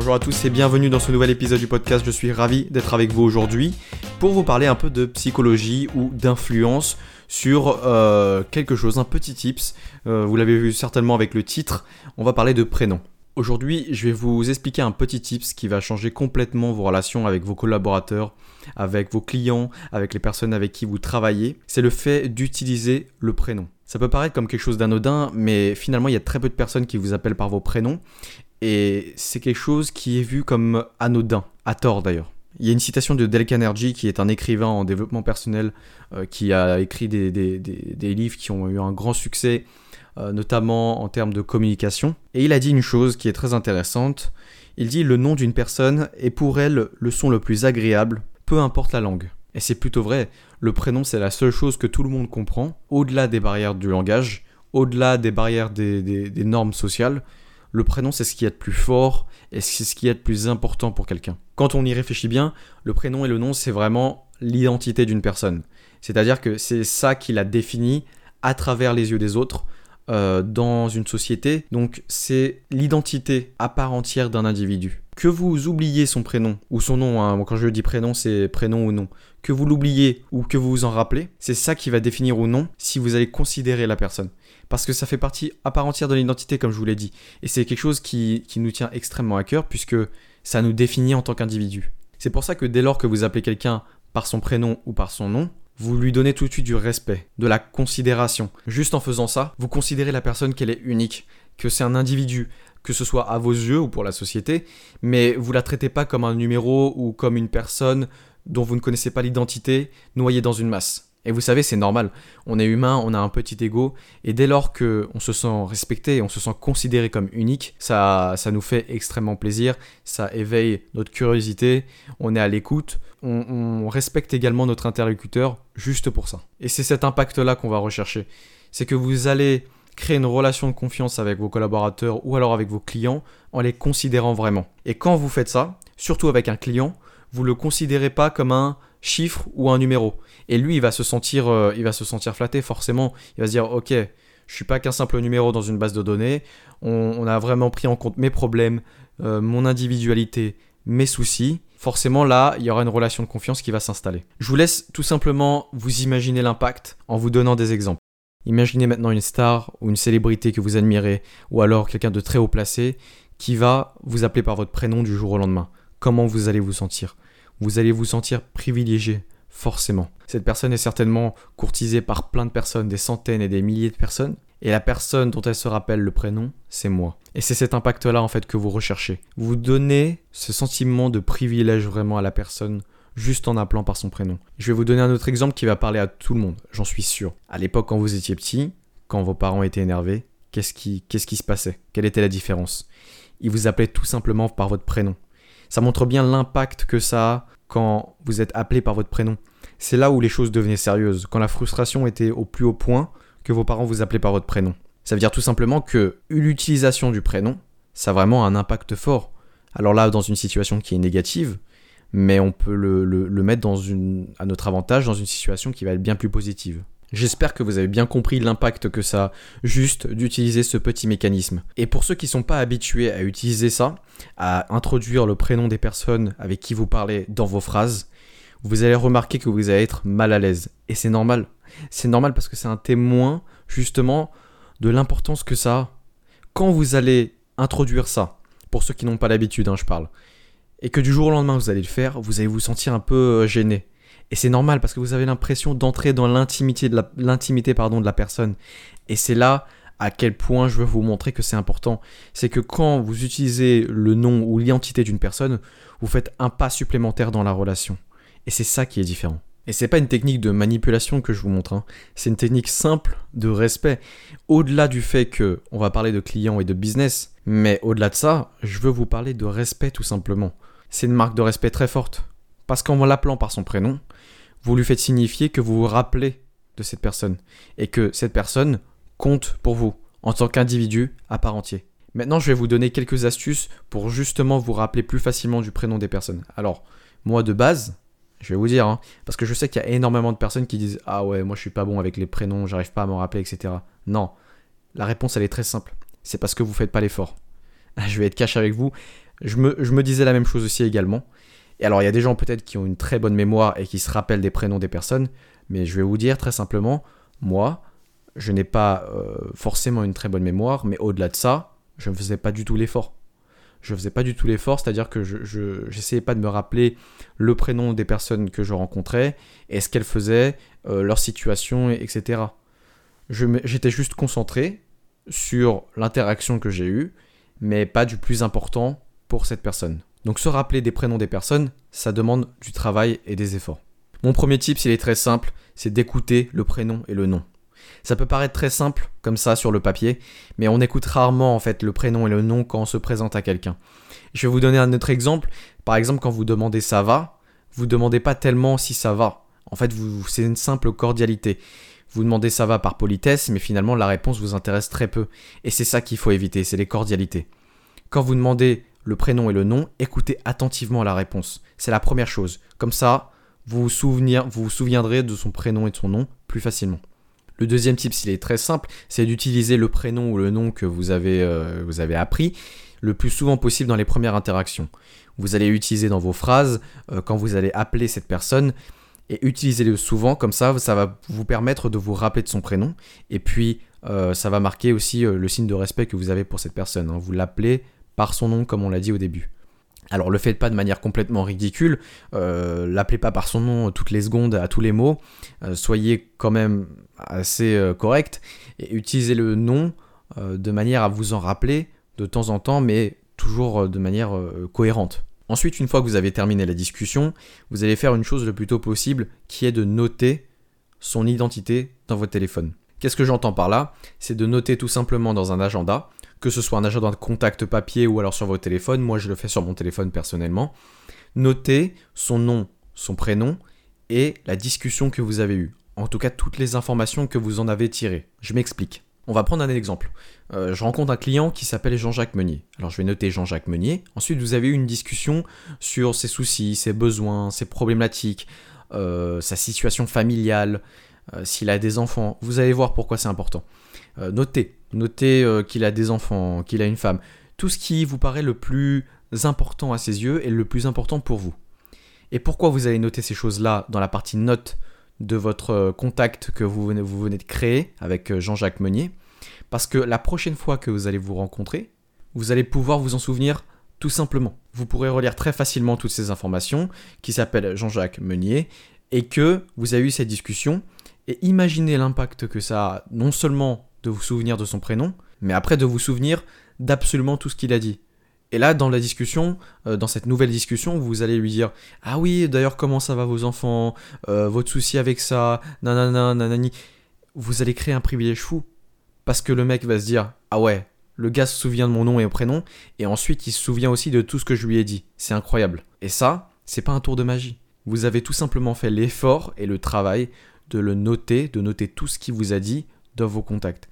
Bonjour à tous et bienvenue dans ce nouvel épisode du podcast. Je suis ravi d'être avec vous aujourd'hui pour vous parler un peu de psychologie ou d'influence sur euh, quelque chose, un petit tips. Euh, vous l'avez vu certainement avec le titre. On va parler de prénom. Aujourd'hui, je vais vous expliquer un petit tips qui va changer complètement vos relations avec vos collaborateurs, avec vos clients, avec les personnes avec qui vous travaillez. C'est le fait d'utiliser le prénom. Ça peut paraître comme quelque chose d'anodin, mais finalement, il y a très peu de personnes qui vous appellent par vos prénoms. Et c'est quelque chose qui est vu comme anodin, à tort d'ailleurs. Il y a une citation de Dale Carnegie, qui est un écrivain en développement personnel, euh, qui a écrit des, livres qui ont eu un grand succès, euh, notamment en termes de communication. Et il a dit une chose qui est très intéressante. Il dit le nom d'une personne est pour elle le son le plus agréable, peu importe la langue. Et c'est plutôt vrai, le prénom c'est la seule chose que tout le monde comprend, au-delà des barrières du langage, au-delà des barrières des normes sociales le prénom c'est ce qui est de plus fort et c'est ce qui est de plus important pour quelqu'un. Quand on y réfléchit bien, le prénom et le nom c'est vraiment l'identité d'une personne. C'est-à-dire que c'est ça qui la définit à travers les yeux des autres euh, dans une société. Donc c'est l'identité à part entière d'un individu. Que vous oubliez son prénom ou son nom, hein, quand je dis prénom c'est prénom ou nom, que vous l'oubliez ou que vous vous en rappelez, c'est ça qui va définir ou non si vous allez considérer la personne parce que ça fait partie à part entière de l'identité, comme je vous l'ai dit. Et c'est quelque chose qui, nous tient extrêmement à cœur, puisque ça nous définit en tant qu'individu. C'est pour ça que dès lors que vous appelez quelqu'un par son prénom ou par son nom, vous lui donnez tout de suite du respect, de la considération. Juste en faisant ça, vous considérez la personne qu'elle est unique, que c'est un individu, que ce soit à vos yeux ou pour la société, mais vous la traitez pas comme un numéro ou comme une personne dont vous ne connaissez pas l'identité, noyée dans une masse. Et vous savez, c'est normal. On est humain, on a un petit ego, et dès lors que on se sent respecté, on se sent considéré comme unique, ça, ça nous fait extrêmement plaisir. Ça éveille notre curiosité. On est à l'écoute. On, on respecte également notre interlocuteur juste pour ça. Et c'est cet impact-là qu'on va rechercher. C'est que vous allez créer une relation de confiance avec vos collaborateurs ou alors avec vos clients en les considérant vraiment. Et quand vous faites ça, surtout avec un client, vous le considérez pas comme un chiffre ou un numéro. Et lui, il va se sentir, euh, il va se sentir flatté forcément. Il va se dire, ok, je suis pas qu'un simple numéro dans une base de données. On, a vraiment pris en compte mes problèmes, euh, mon individualité, mes soucis. Forcément, là, il y aura une relation de confiance qui va s'installer. Je vous laisse tout simplement vous imaginer l'impact en vous donnant des exemples. Imaginez maintenant une star ou une célébrité que vous admirez, ou alors quelqu'un de très haut placé qui va vous appeler par votre prénom du jour au lendemain. Comment vous allez vous sentir? Vous allez vous sentir privilégié, forcément. Cette personne est certainement courtisée par plein de personnes, des centaines et des milliers de personnes, et la personne dont elle se rappelle le prénom, c'est moi. Et c'est cet impact-là en fait que vous recherchez. Vous donnez ce sentiment de privilège vraiment à la personne juste en appelant par son prénom. Je vais vous donner un autre exemple qui va parler à tout le monde, j'en suis sûr. À l'époque quand vous étiez petit, quand vos parents étaient énervés, qu'est-ce qui, qu'est-ce qui se passait? Quelle était la différence? Ils vous appelaient tout simplement par votre prénom. Ça montre bien l'impact que ça a quand vous êtes appelé par votre prénom. C'est là où les choses devenaient sérieuses, quand la frustration était au plus haut point que vos parents vous appelaient par votre prénom. Ça veut dire tout simplement que l'utilisation du prénom, ça a vraiment un impact fort. Alors là, dans une situation qui est négative, mais on peut le, mettre à notre avantage dans une situation qui va être bien plus positive. J'espère que vous avez bien compris l'impact que ça a juste d'utiliser ce petit mécanisme. Et pour ceux qui ne sont pas habitués à utiliser ça, à introduire le prénom des personnes avec qui vous parlez dans vos phrases, vous allez remarquer que vous allez être mal à l'aise. Et c'est normal. C'est normal parce que c'est un témoin justement de l'importance que ça a. Quand vous allez introduire ça, pour ceux qui n'ont pas l'habitude, hein, je parle, et que du jour au lendemain vous allez le faire, vous allez vous sentir un peu euh, gêné. Et c'est normal parce que vous avez l'impression d'entrer dans l'intimité de la, de la personne. Et c'est là à quel point je veux vous montrer que c'est important. C'est que quand vous utilisez le nom ou l'identité d'une personne, vous faites un pas supplémentaire dans la relation. Et c'est ça qui est différent. Et c'est pas une technique de manipulation que je vous montre, hein. c'est une technique simple de respect. Au-delà du fait que on va parler de clients et de business, mais au-delà de ça, je veux vous parler de respect tout simplement. C'est une marque de respect très forte. Parce qu'en l'appelant par son prénom, vous lui faites signifier que vous vous rappelez de cette personne et que cette personne compte pour vous en tant qu'individu à part entier. Maintenant, je vais vous donner quelques astuces pour justement vous rappeler plus facilement du prénom des personnes. Alors, moi de base, je vais vous dire, hein, parce que je sais qu'il y a énormément de personnes qui disent Ah ouais, moi je suis pas bon avec les prénoms, j'arrive pas à m'en rappeler, etc. Non, la réponse elle est très simple. C'est parce que vous faites pas l'effort. Je vais être cash avec vous. Je me, disais la même chose aussi également. Et alors, il y a des gens peut-être qui ont une très bonne mémoire et qui se rappellent des prénoms des personnes, mais je vais vous dire très simplement, moi, je n'ai pas euh, forcément une très bonne mémoire, mais au-delà de ça, je ne faisais pas du tout l'effort. Je ne faisais pas du tout l'effort, c'est-à-dire que je n'essayais pas de me rappeler le prénom des personnes que je rencontrais, et ce qu'elles faisaient, euh, leur situation, etc. J'étais juste concentré sur l'interaction que j'ai eue, mais pas du plus important pour cette personne. Donc se rappeler des prénoms des personnes, ça demande du travail et des efforts. Mon premier tip, s'il est très simple, c'est d'écouter le prénom et le nom. Ça peut paraître très simple comme ça sur le papier, mais on écoute rarement en fait le prénom et le nom quand on se présente à quelqu'un. Je vais vous donner un autre exemple. Par exemple, quand vous demandez ça va, vous demandez pas tellement si ça va. En fait, c'est une simple cordialité. Vous demandez ça va par politesse, mais finalement la réponse vous intéresse très peu. Et c'est ça qu'il faut éviter, c'est les cordialités. Quand vous demandez le prénom et le nom, écoutez attentivement la réponse. C'est la première chose. Comme ça, vous vous, souviendrez de son prénom et de son nom plus facilement. Le deuxième type, s'il est très simple, c'est d'utiliser le prénom ou le nom que vous avez, euh, appris le plus souvent possible dans les premières interactions. Vous allez l'utiliser dans vos phrases euh, quand vous allez appeler cette personne et utilisez-le souvent, comme ça, ça va vous permettre de vous rappeler de son prénom et puis euh, ça va marquer aussi le signe de respect que vous avez pour cette personne. Hein. Vous l'appelez par son nom, comme on l'a dit au début. Alors le faites pas de manière complètement ridicule, euh, l'appelez pas par son nom toutes les secondes à tous les mots, euh, soyez quand même assez euh, correct et utilisez le nom de manière à vous en rappeler de temps en temps, mais toujours de manière cohérente. Ensuite, une fois que vous avez terminé la discussion, vous allez faire une chose le plus tôt possible qui est de noter son identité dans votre téléphone. Qu'est-ce que j'entends par là? C'est de noter tout simplement dans un agenda que ce soit un agenda de contact papier ou alors sur votre téléphone. Moi, je le fais sur mon téléphone personnellement. Notez son nom, son prénom et la discussion que vous avez eue. En tout cas, toutes les informations que vous en avez tirées. Je m'explique. On va prendre un exemple. Euh, je rencontre un client qui s'appelle Jean-Jacques Meunier. Alors je vais noter Jean-Jacques Meunier. Ensuite, vous avez eu une discussion sur ses soucis, ses besoins, ses problématiques, euh, sa situation familiale, euh, s'il a des enfants. Vous allez voir pourquoi c'est important. Notez Notez euh, qu'il a des enfants, qu'il a une femme. Tout ce qui vous paraît le plus important à ses yeux et le plus important pour vous. Et pourquoi vous allez noter ces choses-là dans la partie notes de votre euh, contact que vous venez, vous venez de créer avec euh, Jean-Jacques Meunier? Parce que la prochaine fois que vous allez vous rencontrer, vous allez pouvoir vous en souvenir tout simplement. Vous pourrez relire très facilement toutes ces informations qui s'appellent Jean-Jacques Meunier et que vous avez eu cette discussion et imaginez l'impact que ça a non seulement de vous souvenir de son prénom, mais après de vous souvenir d'absolument tout ce qu'il a dit. Et là, dans la discussion, euh, dans cette nouvelle discussion, vous allez lui dire Ah oui, d'ailleurs, comment ça va vos enfants euh, Votre souci avec ça Nanana, nanani. Vous allez créer un privilège fou. Parce que le mec va se dire Ah ouais, le gars se souvient de mon nom et prénom, et ensuite il se souvient aussi de tout ce que je lui ai dit. C'est incroyable. Et ça, c'est pas un tour de magie. Vous avez tout simplement fait l'effort et le travail de le noter, de noter tout ce qu'il vous a dit vos contacts.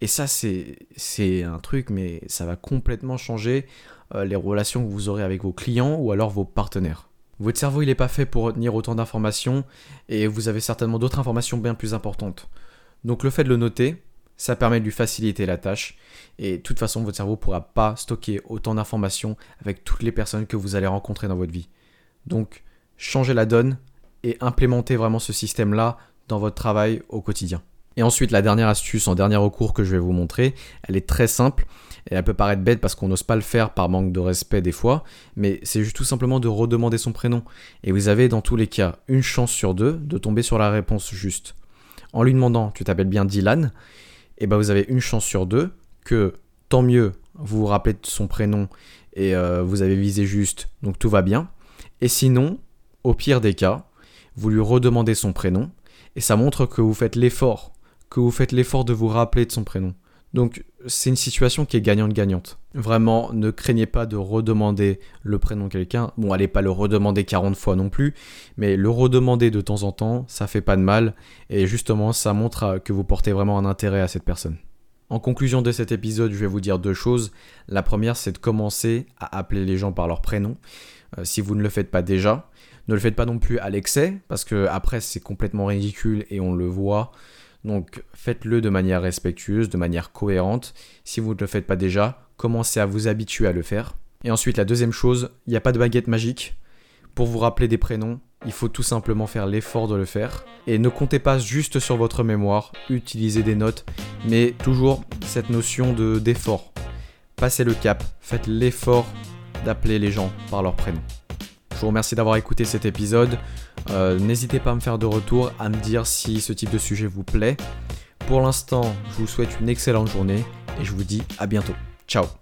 Et ça, c'est un truc, mais ça va complètement changer euh, les relations que vous aurez avec vos clients ou alors vos partenaires. Votre cerveau, il n'est pas fait pour retenir autant d'informations et vous avez certainement d'autres informations bien plus importantes. Donc le fait de le noter, ça permet de lui faciliter la tâche et de toute façon, votre cerveau ne pourra pas stocker autant d'informations avec toutes les personnes que vous allez rencontrer dans votre vie. Donc, changez la donne et implémentez vraiment ce système-là dans votre travail au quotidien. Et ensuite, la dernière astuce en dernier recours que je vais vous montrer, elle est très simple. Et elle peut paraître bête parce qu'on n'ose pas le faire par manque de respect des fois, mais c'est juste tout simplement de redemander son prénom. Et vous avez dans tous les cas une chance sur deux de tomber sur la réponse juste. En lui demandant tu t'appelles bien Dylan, et ben vous avez une chance sur deux que tant mieux vous vous rappelez de son prénom et euh, vous avez visé juste, donc tout va bien. Et sinon, au pire des cas, vous lui redemandez son prénom et ça montre que vous faites l'effort que vous faites l'effort de vous rappeler de son prénom. Donc c'est une situation qui est gagnante-gagnante. Vraiment, ne craignez pas de redemander le prénom de quelqu'un. Bon, allez pas le redemander 40 fois non plus, mais le redemander de temps en temps, ça fait pas de mal, et justement, ça montre que vous portez vraiment un intérêt à cette personne. En conclusion de cet épisode, je vais vous dire deux choses. La première, c'est de commencer à appeler les gens par leur prénom. Euh, si vous ne le faites pas déjà, ne le faites pas non plus à l'excès, parce que après c'est complètement ridicule et on le voit. Donc faites-le de manière respectueuse, de manière cohérente. Si vous ne le faites pas déjà, commencez à vous habituer à le faire. Et ensuite, la deuxième chose, il n'y a pas de baguette magique. Pour vous rappeler des prénoms, il faut tout simplement faire l'effort de le faire. Et ne comptez pas juste sur votre mémoire, utilisez des notes, mais toujours cette notion de d'effort. Passez le cap, faites l'effort d'appeler les gens par leur prénom. Je vous remercie d'avoir écouté cet épisode. Euh, n'hésitez pas à me faire de retour, à me dire si ce type de sujet vous plaît. Pour l'instant, je vous souhaite une excellente journée et je vous dis à bientôt. Ciao